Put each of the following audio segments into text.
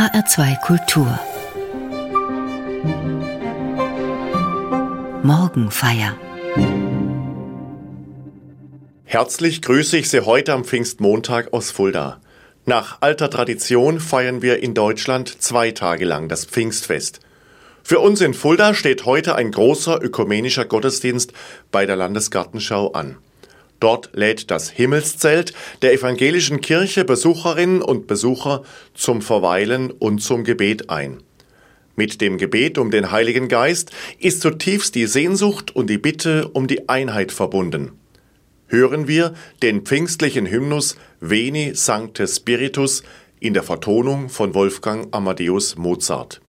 HR2 Kultur Morgenfeier Herzlich grüße ich Sie heute am Pfingstmontag aus Fulda. Nach alter Tradition feiern wir in Deutschland zwei Tage lang das Pfingstfest. Für uns in Fulda steht heute ein großer ökumenischer Gottesdienst bei der Landesgartenschau an. Dort lädt das Himmelszelt der evangelischen Kirche Besucherinnen und Besucher zum Verweilen und zum Gebet ein. Mit dem Gebet um den Heiligen Geist ist zutiefst die Sehnsucht und die Bitte um die Einheit verbunden. Hören wir den pfingstlichen Hymnus Veni Sancte Spiritus in der Vertonung von Wolfgang Amadeus Mozart.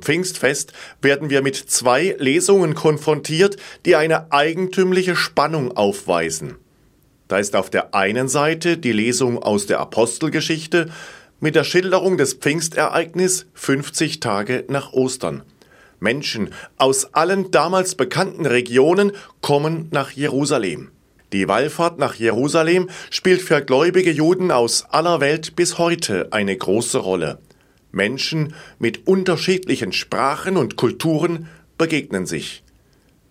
Pfingstfest werden wir mit zwei Lesungen konfrontiert, die eine eigentümliche Spannung aufweisen. Da ist auf der einen Seite die Lesung aus der Apostelgeschichte mit der Schilderung des Pfingstereignis 50 Tage nach Ostern. Menschen aus allen damals bekannten Regionen kommen nach Jerusalem. Die Wallfahrt nach Jerusalem spielt für gläubige Juden aus aller Welt bis heute eine große Rolle. Menschen mit unterschiedlichen Sprachen und Kulturen begegnen sich.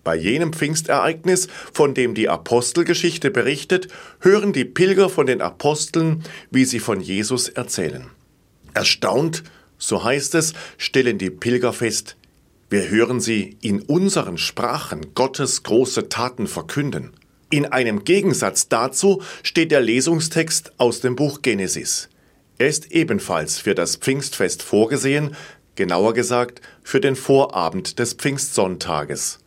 Bei jenem Pfingstereignis, von dem die Apostelgeschichte berichtet, hören die Pilger von den Aposteln, wie sie von Jesus erzählen. Erstaunt, so heißt es, stellen die Pilger fest, wir hören sie in unseren Sprachen Gottes große Taten verkünden. In einem Gegensatz dazu steht der Lesungstext aus dem Buch Genesis. Er ist ebenfalls für das Pfingstfest vorgesehen, genauer gesagt für den Vorabend des Pfingstsonntages.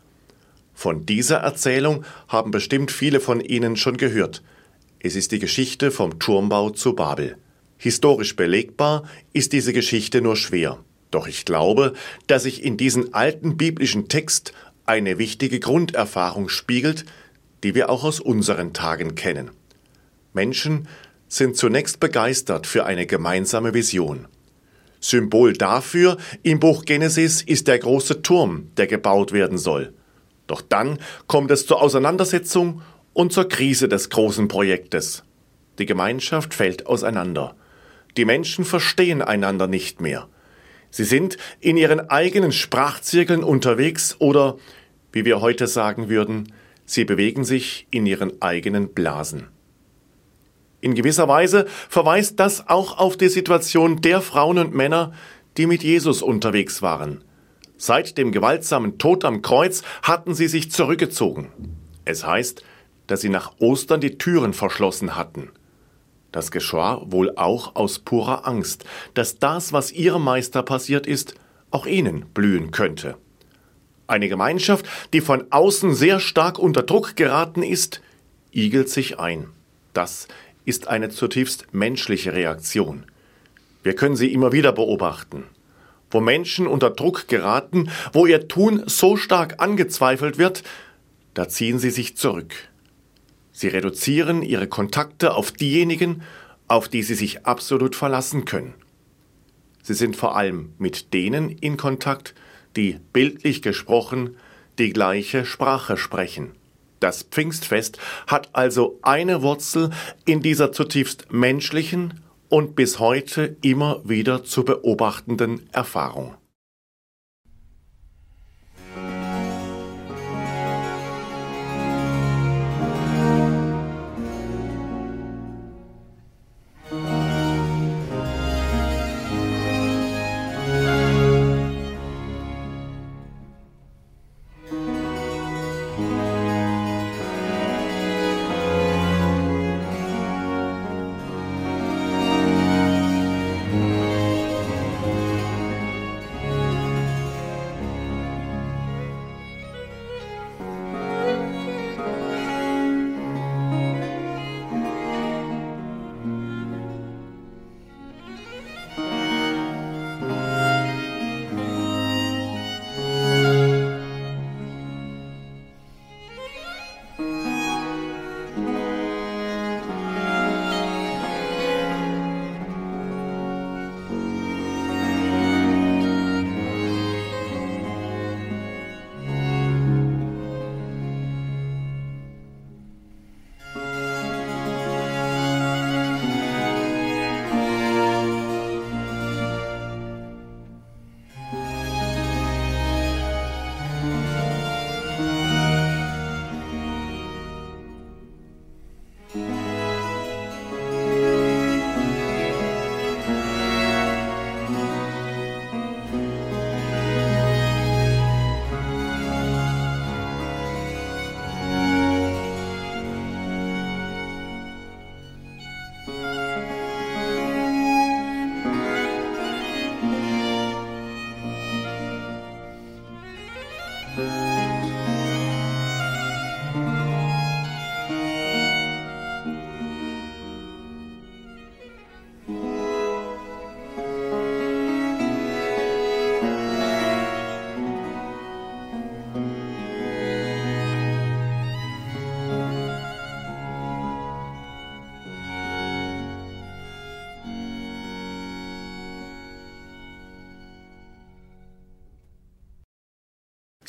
Von dieser Erzählung haben bestimmt viele von Ihnen schon gehört. Es ist die Geschichte vom Turmbau zu Babel. Historisch belegbar ist diese Geschichte nur schwer. Doch ich glaube, dass sich in diesem alten biblischen Text eine wichtige Grunderfahrung spiegelt, die wir auch aus unseren Tagen kennen. Menschen sind zunächst begeistert für eine gemeinsame Vision. Symbol dafür im Buch Genesis ist der große Turm, der gebaut werden soll. Doch dann kommt es zur Auseinandersetzung und zur Krise des großen Projektes. Die Gemeinschaft fällt auseinander. Die Menschen verstehen einander nicht mehr. Sie sind in ihren eigenen Sprachzirkeln unterwegs oder, wie wir heute sagen würden, sie bewegen sich in ihren eigenen Blasen. In gewisser Weise verweist das auch auf die Situation der Frauen und Männer, die mit Jesus unterwegs waren. Seit dem gewaltsamen Tod am Kreuz hatten sie sich zurückgezogen. Es heißt, dass sie nach Ostern die Türen verschlossen hatten. Das geschah wohl auch aus purer Angst, dass das, was ihrem Meister passiert ist, auch ihnen blühen könnte. Eine Gemeinschaft, die von außen sehr stark unter Druck geraten ist, igelt sich ein. Das ist eine zutiefst menschliche Reaktion. Wir können sie immer wieder beobachten. Wo Menschen unter Druck geraten, wo ihr Tun so stark angezweifelt wird, da ziehen sie sich zurück. Sie reduzieren ihre Kontakte auf diejenigen, auf die sie sich absolut verlassen können. Sie sind vor allem mit denen in Kontakt, die bildlich gesprochen die gleiche Sprache sprechen. Das Pfingstfest hat also eine Wurzel in dieser zutiefst menschlichen und bis heute immer wieder zu beobachtenden Erfahrung.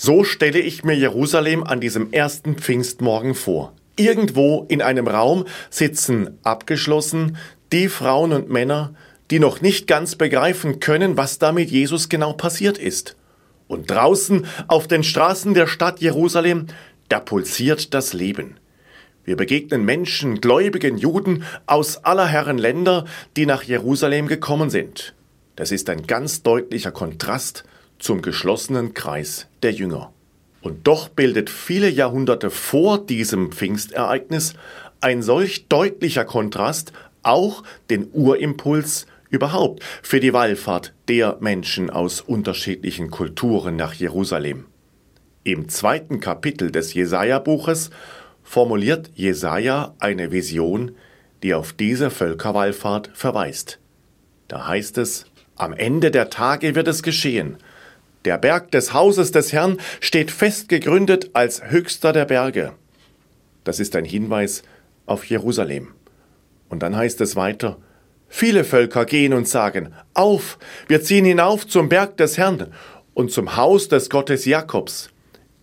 So stelle ich mir Jerusalem an diesem ersten Pfingstmorgen vor. Irgendwo in einem Raum sitzen abgeschlossen die Frauen und Männer, die noch nicht ganz begreifen können, was da mit Jesus genau passiert ist. Und draußen auf den Straßen der Stadt Jerusalem, da pulsiert das Leben. Wir begegnen Menschen, gläubigen Juden aus aller Herren Länder, die nach Jerusalem gekommen sind. Das ist ein ganz deutlicher Kontrast zum geschlossenen Kreis der Jünger. Und doch bildet viele Jahrhunderte vor diesem Pfingstereignis ein solch deutlicher Kontrast auch den Urimpuls überhaupt für die Wallfahrt der Menschen aus unterschiedlichen Kulturen nach Jerusalem. Im zweiten Kapitel des Jesaja-Buches formuliert Jesaja eine Vision, die auf diese Völkerwallfahrt verweist. Da heißt es: Am Ende der Tage wird es geschehen. Der Berg des Hauses des Herrn steht fest gegründet als höchster der Berge. Das ist ein Hinweis auf Jerusalem. Und dann heißt es weiter: Viele Völker gehen und sagen: Auf, wir ziehen hinauf zum Berg des Herrn und zum Haus des Gottes Jakobs.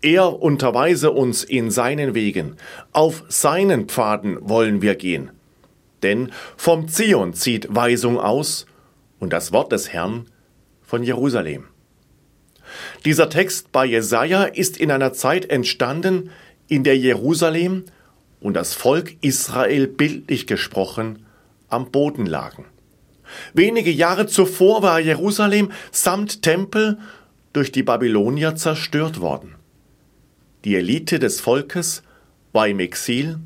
Er unterweise uns in seinen Wegen, auf seinen Pfaden wollen wir gehen. Denn vom Zion zieht Weisung aus und das Wort des Herrn von Jerusalem. Dieser Text bei Jesaja ist in einer Zeit entstanden, in der Jerusalem und das Volk Israel bildlich gesprochen am Boden lagen. Wenige Jahre zuvor war Jerusalem samt Tempel durch die Babylonier zerstört worden. Die Elite des Volkes war im Exil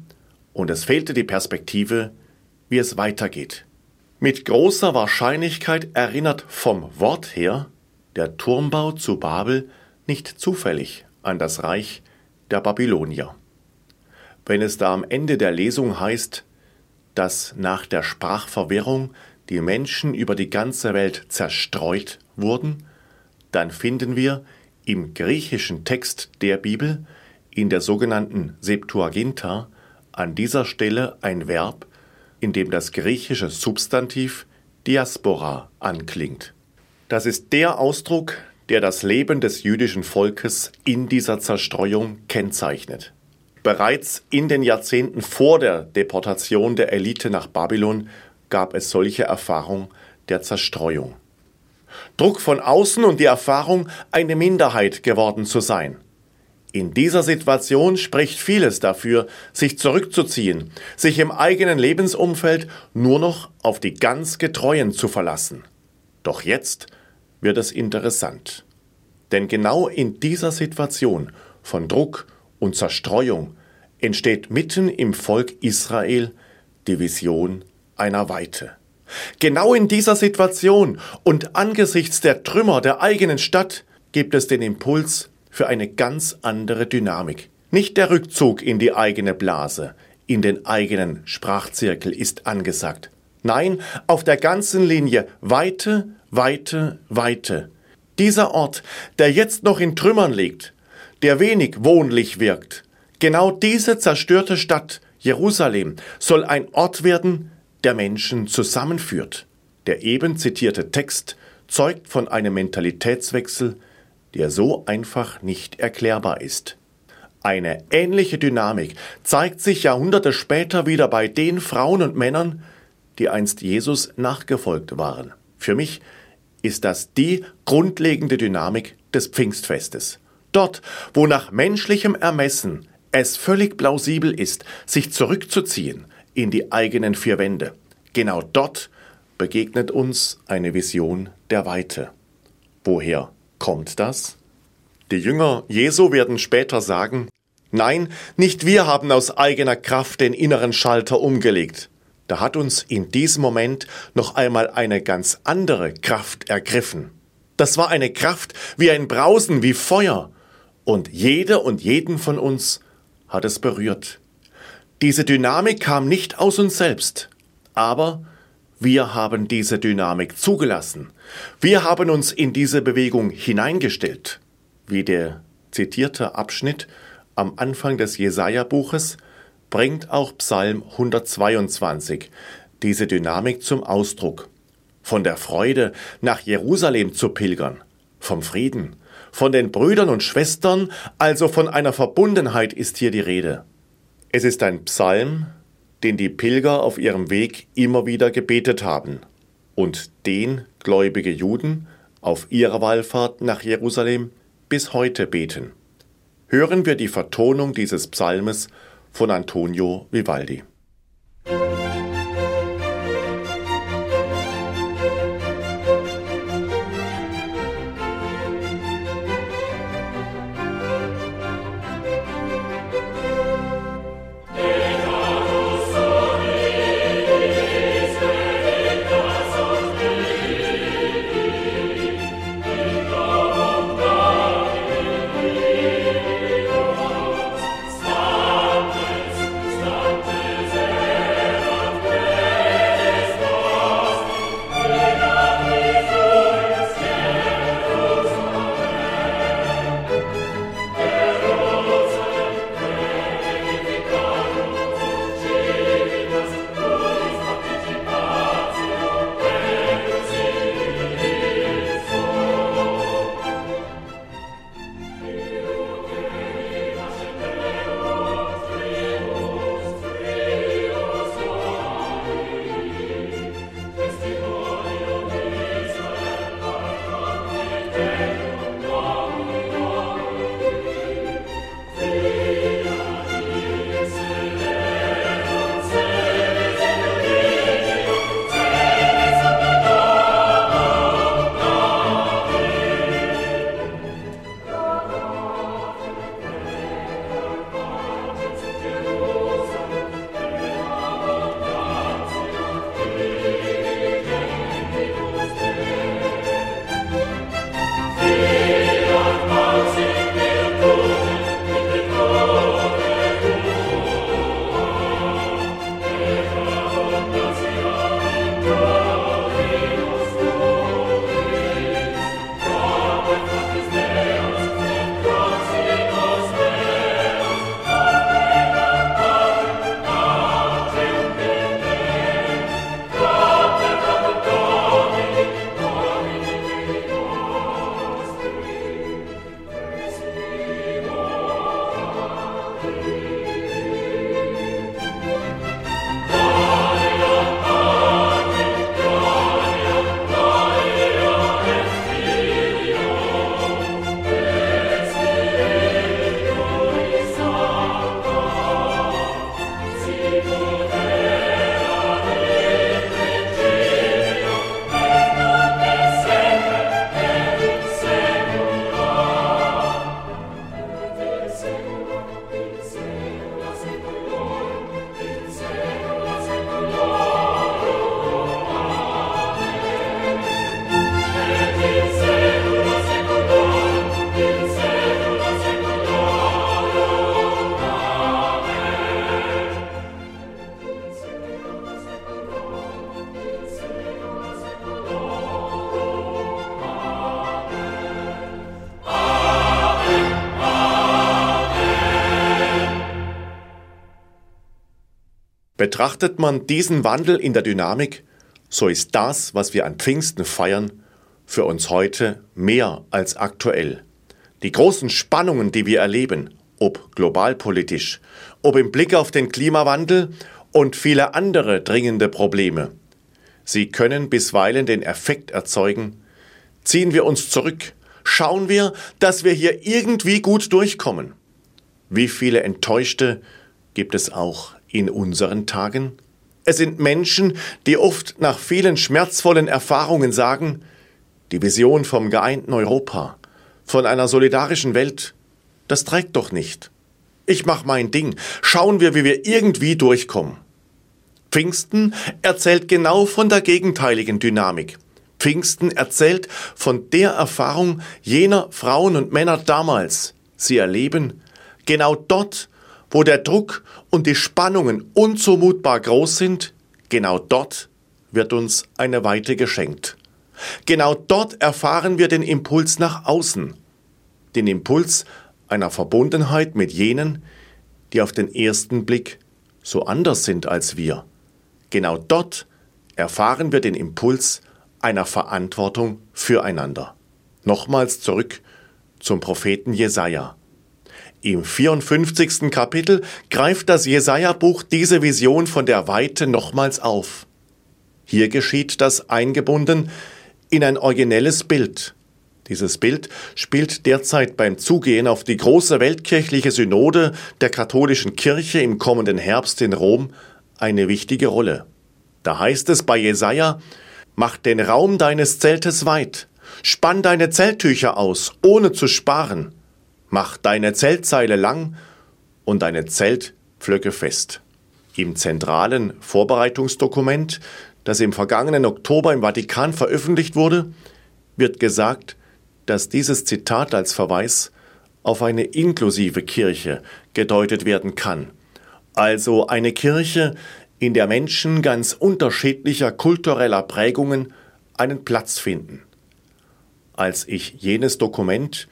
und es fehlte die Perspektive, wie es weitergeht. Mit großer Wahrscheinlichkeit erinnert vom Wort her der Turmbau zu Babel nicht zufällig an das Reich der Babylonier. Wenn es da am Ende der Lesung heißt, dass nach der Sprachverwirrung die Menschen über die ganze Welt zerstreut wurden, dann finden wir im griechischen Text der Bibel, in der sogenannten Septuaginta, an dieser Stelle ein Verb, in dem das griechische Substantiv Diaspora anklingt. Das ist der Ausdruck, der das Leben des jüdischen Volkes in dieser Zerstreuung kennzeichnet. Bereits in den Jahrzehnten vor der Deportation der Elite nach Babylon gab es solche Erfahrung der Zerstreuung. Druck von außen und die Erfahrung, eine Minderheit geworden zu sein. In dieser Situation spricht vieles dafür, sich zurückzuziehen, sich im eigenen Lebensumfeld nur noch auf die ganz Getreuen zu verlassen. Doch jetzt wird es interessant. Denn genau in dieser Situation von Druck und Zerstreuung entsteht mitten im Volk Israel die Vision einer Weite. Genau in dieser Situation und angesichts der Trümmer der eigenen Stadt gibt es den Impuls für eine ganz andere Dynamik. Nicht der Rückzug in die eigene Blase, in den eigenen Sprachzirkel ist angesagt. Nein, auf der ganzen Linie Weite, Weite, Weite. Dieser Ort, der jetzt noch in Trümmern liegt, der wenig wohnlich wirkt, genau diese zerstörte Stadt Jerusalem soll ein Ort werden, der Menschen zusammenführt. Der eben zitierte Text zeugt von einem Mentalitätswechsel, der so einfach nicht erklärbar ist. Eine ähnliche Dynamik zeigt sich Jahrhunderte später wieder bei den Frauen und Männern, die einst Jesus nachgefolgt waren. Für mich ist das die grundlegende Dynamik des Pfingstfestes. Dort, wo nach menschlichem Ermessen es völlig plausibel ist, sich zurückzuziehen, in die eigenen vier Wände. Genau dort begegnet uns eine Vision der Weite. Woher kommt das? Die Jünger Jesu werden später sagen, nein, nicht wir haben aus eigener Kraft den inneren Schalter umgelegt. Da hat uns in diesem Moment noch einmal eine ganz andere Kraft ergriffen. Das war eine Kraft wie ein Brausen, wie Feuer. Und jede und jeden von uns hat es berührt. Diese Dynamik kam nicht aus uns selbst, aber wir haben diese Dynamik zugelassen. Wir haben uns in diese Bewegung hineingestellt, wie der zitierte Abschnitt am Anfang des Jesaja-Buches bringt auch Psalm 122 diese Dynamik zum Ausdruck. Von der Freude, nach Jerusalem zu pilgern, vom Frieden, von den Brüdern und Schwestern, also von einer Verbundenheit ist hier die Rede. Es ist ein Psalm, den die Pilger auf ihrem Weg immer wieder gebetet haben und den gläubige Juden auf ihrer Wallfahrt nach Jerusalem bis heute beten. Hören wir die Vertonung dieses Psalmes von Antonio Vivaldi. Betrachtet man diesen Wandel in der Dynamik, so ist das, was wir an Pfingsten feiern, für uns heute mehr als aktuell. Die großen Spannungen, die wir erleben, ob globalpolitisch, ob im Blick auf den Klimawandel und viele andere dringende Probleme, sie können bisweilen den Effekt erzeugen, ziehen wir uns zurück, schauen wir, dass wir hier irgendwie gut durchkommen. Wie viele Enttäuschte gibt es auch in unseren Tagen? Es sind Menschen, die oft nach vielen schmerzvollen Erfahrungen sagen, die Vision vom geeinten Europa, von einer solidarischen Welt, das trägt doch nicht. Ich mach mein Ding. Schauen wir, wie wir irgendwie durchkommen. Pfingsten erzählt genau von der gegenteiligen Dynamik. Pfingsten erzählt von der Erfahrung jener Frauen und Männer damals. Sie erleben, genau dort, wo der Druck und die Spannungen unzumutbar groß sind, genau dort wird uns eine Weite geschenkt. Genau dort erfahren wir den Impuls nach außen, den Impuls einer Verbundenheit mit jenen, die auf den ersten Blick so anders sind als wir. Genau dort erfahren wir den Impuls einer Verantwortung füreinander. Nochmals zurück zum Propheten Jesaja. Im 54. Kapitel greift das Jesaja-Buch diese Vision von der Weite nochmals auf. Hier geschieht das eingebunden in ein originelles Bild. Dieses Bild spielt derzeit beim Zugehen auf die große weltkirchliche Synode der katholischen Kirche im kommenden Herbst in Rom eine wichtige Rolle. Da heißt es bei Jesaja, Mach den Raum deines Zeltes weit, spann deine Zelttücher aus, ohne zu sparen, mach deine Zeltseile lang und deine Zeltpflöcke fest. Im zentralen Vorbereitungsdokument, das im vergangenen Oktober im Vatikan veröffentlicht wurde, wird gesagt, dass dieses Zitat als Verweis auf eine inklusive Kirche gedeutet werden kann, also eine Kirche, in der Menschen ganz unterschiedlicher kultureller Prägungen einen Platz finden. Als ich jenes Dokument,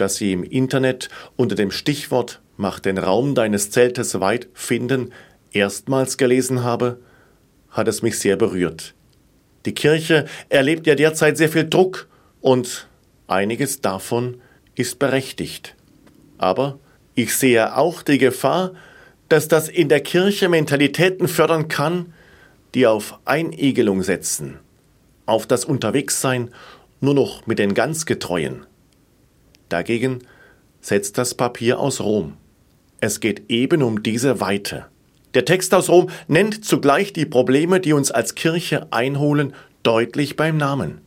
das Sie im Internet unter dem Stichwort Mach den Raum deines Zeltes weit finden, erstmals gelesen habe, hat es mich sehr berührt. Die Kirche erlebt ja derzeit sehr viel Druck und einiges davon ist berechtigt. Aber ich sehe auch die Gefahr, dass das in der Kirche Mentalitäten fördern kann, die auf Einigelung setzen, auf das Unterwegssein nur noch mit den ganz Getreuen. Dagegen setzt das Papier aus Rom. Es geht eben um diese Weite. Der Text aus Rom nennt zugleich die Probleme, die uns als Kirche einholen, deutlich beim Namen.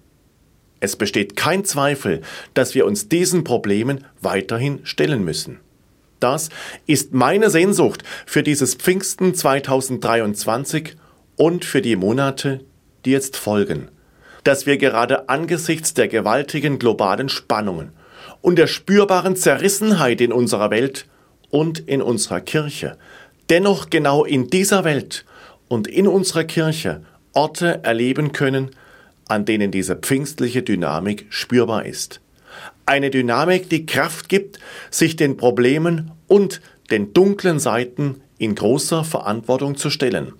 Es besteht kein Zweifel, dass wir uns diesen Problemen weiterhin stellen müssen. Das ist meine Sehnsucht für dieses Pfingsten 2023 und für die Monate, die jetzt folgen. Dass wir gerade angesichts der gewaltigen globalen Spannungen und der spürbaren Zerrissenheit in unserer Welt und in unserer Kirche dennoch genau in dieser Welt und in unserer Kirche Orte erleben können, an denen diese pfingstliche Dynamik spürbar ist. Eine Dynamik, die Kraft gibt, sich den Problemen und den dunklen Seiten in großer Verantwortung zu stellen.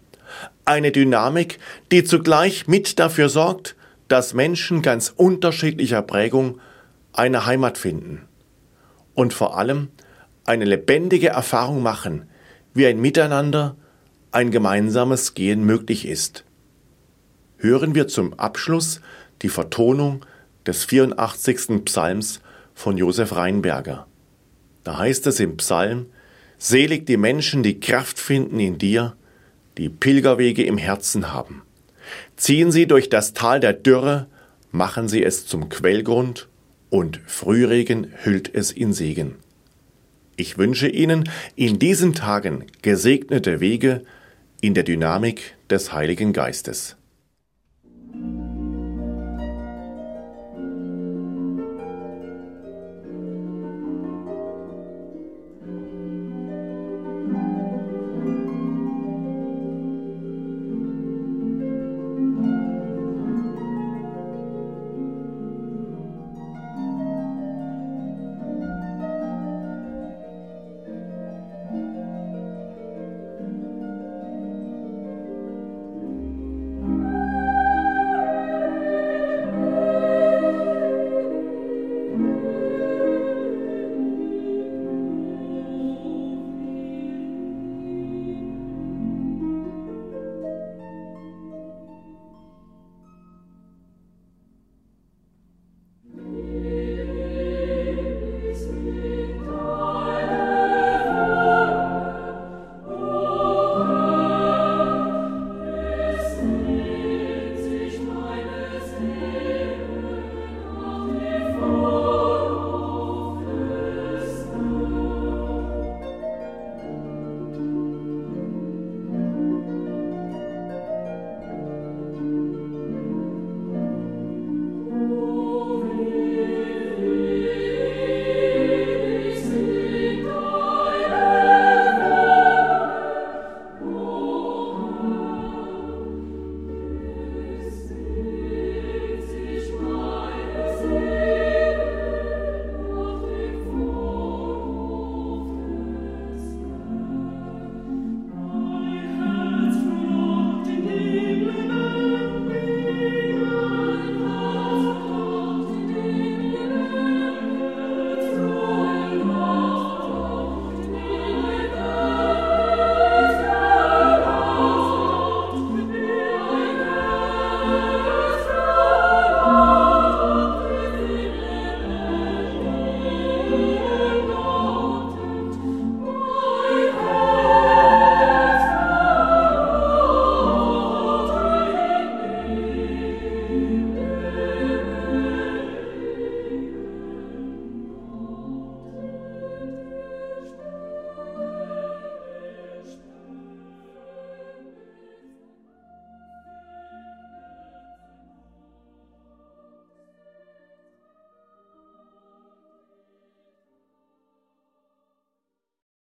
Eine Dynamik, die zugleich mit dafür sorgt, dass Menschen ganz unterschiedlicher Prägung eine Heimat finden und vor allem eine lebendige Erfahrung machen, wie ein Miteinander, ein gemeinsames Gehen möglich ist. Hören wir zum Abschluss die Vertonung des 84. Psalms von Josef Reinberger. Da heißt es im Psalm, Selig die Menschen, die Kraft finden in dir, die Pilgerwege im Herzen haben. Ziehen sie durch das Tal der Dürre, machen sie es zum Quellgrund, und Frühregen hüllt es in Segen. Ich wünsche Ihnen in diesen Tagen gesegnete Wege in der Dynamik des Heiligen Geistes.